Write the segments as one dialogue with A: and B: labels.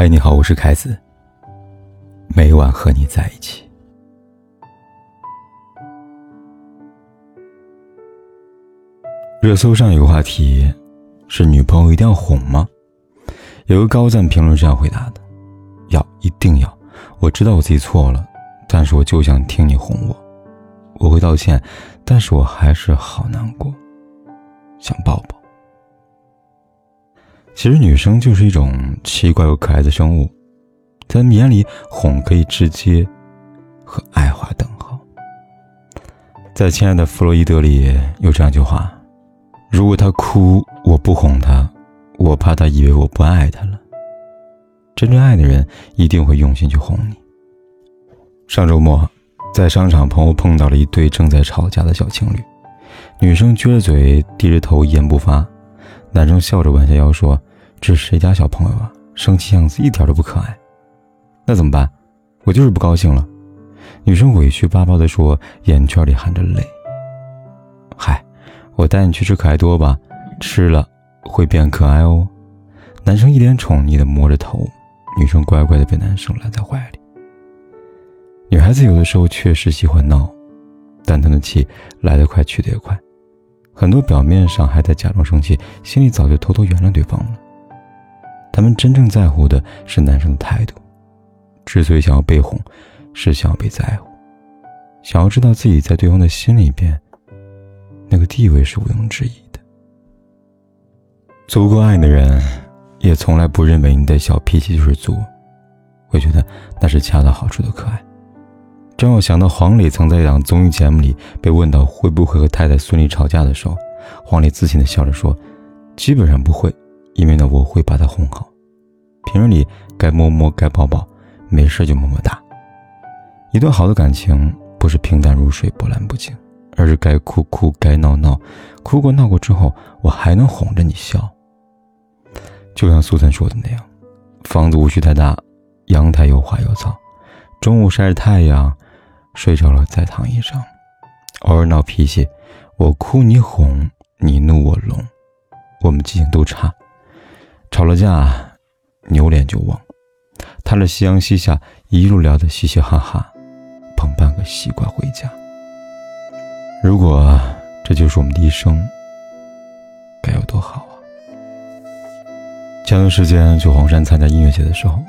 A: 嗨，你好，我是凯子。每晚和你在一起。热搜上有个话题是：女朋友一定要哄吗？有个高赞评论这样回答的：要，一定要。我知道我自己错了，但是我就想听你哄我。我会道歉，但是我还是好难过，想抱抱。其实女生就是一种奇怪又可爱的生物，在他们眼里，哄可以直接和爱划等号。在《亲爱的弗洛伊德》里有这样一句话：“如果他哭，我不哄他，我怕他以为我不爱他了。”真正爱的人一定会用心去哄你。上周末，在商场，朋友碰到了一对正在吵架的小情侣，女生撅着嘴，低着头，一言不发，男生笑着弯下腰说。这是谁家小朋友啊？生气样子一点都不可爱。那怎么办？我就是不高兴了。女生委屈巴巴地说，眼圈里含着泪。嗨，我带你去吃可爱多吧，吃了会变可爱哦。男生一脸宠溺地摸着头，女生乖乖地被男生揽在怀里。女孩子有的时候确实喜欢闹，但她的气来得快去得也快，很多表面上还在假装生气，心里早就偷偷原谅对方了。他们真正在乎的是男生的态度，之所以想要被哄，是想要被在乎，想要知道自己在对方的心里边，那个地位是毋庸置疑的。足够爱你的人，也从来不认为你的小脾气就是作，会觉得那是恰到好处的可爱。让我想到黄磊曾在一档综艺节目里被问到会不会和太太孙俪吵架的时候，黄磊自信的笑着说：“基本上不会。”因为呢，我会把他哄好。平日里该摸摸，该抱抱，没事就么么哒。一段好的感情不是平淡如水，波澜不惊，而是该哭哭，该闹闹。哭过闹过之后，我还能哄着你笑。就像苏岑说的那样，房子无需太大，阳台有花有草，中午晒着太阳，睡着了再躺椅上。偶尔闹脾气，我哭你哄，你怒我聋，我们记性都差。吵了架，扭脸就忘。踏着夕阳西下，一路聊得嘻嘻哈哈，捧半个西瓜回家。如果这就是我们的一生，该有多好啊！前段时间去黄山参加音乐节的时候，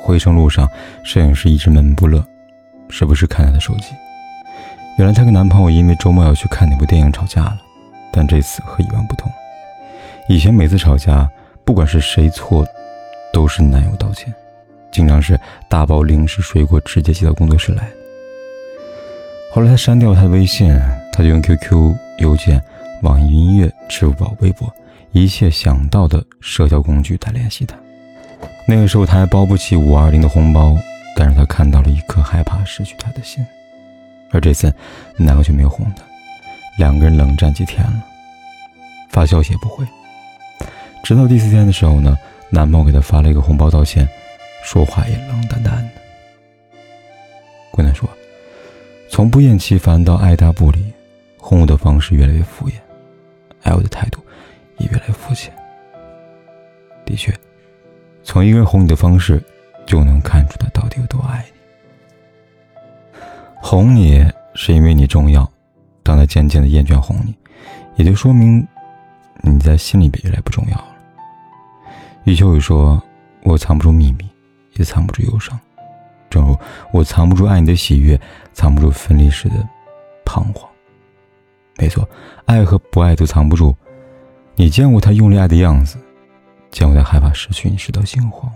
A: 回程路上，摄影师一直闷闷不乐，时不时看她的手机。原来她跟男朋友因为周末要去看那部电影吵架了，但这次和以往不同。以前每次吵架。不管是谁错，都是男友道歉。经常是大包零食、水果直接寄到工作室来。后来他删掉了他的微信，他就用 QQ、邮件、网易音乐、支付宝、微博，一切想到的社交工具来联系她。那个时候他还包不起五二零的红包，但是他看到了一颗害怕失去他的心。而这次，男友却没有哄他，两个人冷战几天了，发消息也不回。直到第四天的时候呢，男朋友给她发了一个红包道歉，说话也冷淡淡的。姑娘说：“从不厌其烦到爱答不理，哄我的方式越来越敷衍，爱我的态度也越来越肤浅。”的确，从一个人哄你的方式，就能看出他到底有多爱你。哄你是因为你重要，当他渐渐的厌倦哄你，也就说明你在心里边越来越不重要了。余秋雨说：“我藏不住秘密，也藏不住忧伤，正如我藏不住爱你的喜悦，藏不住分离时的彷徨。没错，爱和不爱都藏不住。你见过他用力爱的样子，见过他害怕失去你时的心慌，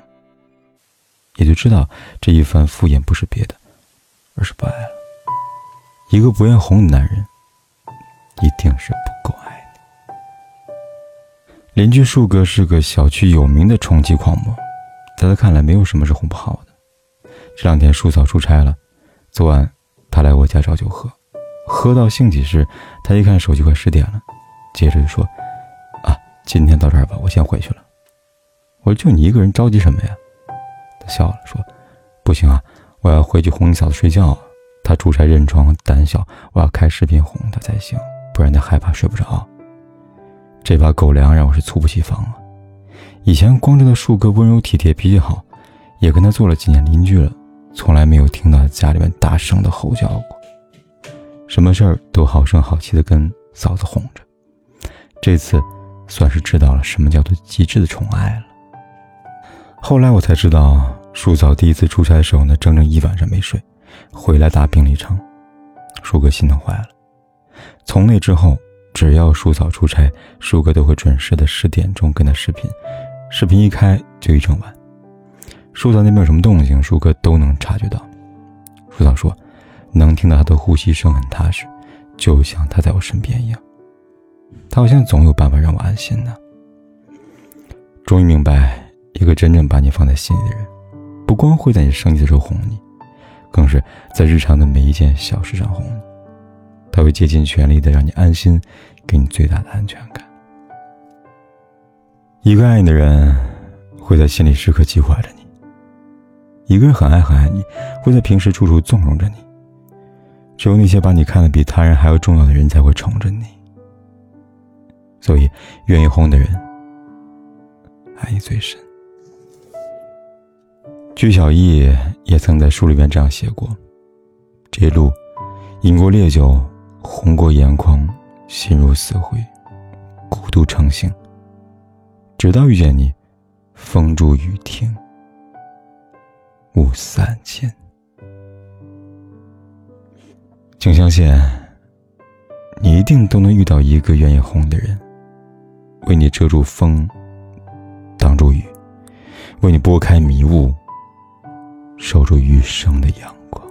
A: 也就知道这一番敷衍不是别的，而是不爱了。一个不愿哄的男人，一定是不够爱。”邻居树哥是个小区有名的充气狂魔，在他看来，没有什么是哄不好的。这两天树嫂出差了，昨晚他来我家找酒喝，喝到兴起时，他一看手机快十点了，接着就说：“啊，今天到这儿吧，我先回去了。”我说：“就你一个人着急什么呀？”笑了说：“不行啊，我要回去哄你嫂子睡觉。她出差认床胆小，我要开视频哄她才行，不然她害怕睡不着。”这把狗粮让我是猝不及防啊！以前光知道树哥温柔体贴、脾气好，也跟他做了几年邻居了，从来没有听到家里面大声的吼叫过，什么事儿都好声好气的跟嫂子哄着。这次，算是知道了什么叫做极致的宠爱了。后来我才知道，叔嫂第一次出差的时候呢，整整一晚上没睡，回来大病了一场，叔哥心疼坏了。从那之后，只要叔嫂出差，叔哥都会准时的十点钟跟他视频，视频一开就一整晚。叔嫂那边有什么动静，叔哥都能察觉到。叔嫂说，能听到他的呼吸声很踏实，就像他在我身边一样。他好像总有办法让我安心呢。终于明白，一个真正把你放在心里的人，不光会在你生气的时候哄你，更是在日常的每一件小事上哄你。他会竭尽全力的让你安心，给你最大的安全感。一个爱你的人，会在心里时刻记挂着你。一个人很爱很爱你，会在平时处处纵容着你。只有那些把你看得比他人还要重要的人，才会宠着你。所以，愿意哄的人，爱你最深。鞠小艺也曾在书里面这样写过：这一路，饮过烈酒，红过眼眶，心如死灰，孤独成性。直到遇见你，风住雨停。雾散尽，请相信，你一定都能遇到一个愿意哄的人，为你遮住风，挡住雨，为你拨开迷雾，守住余生的阳光。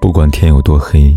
A: 不管天有多黑，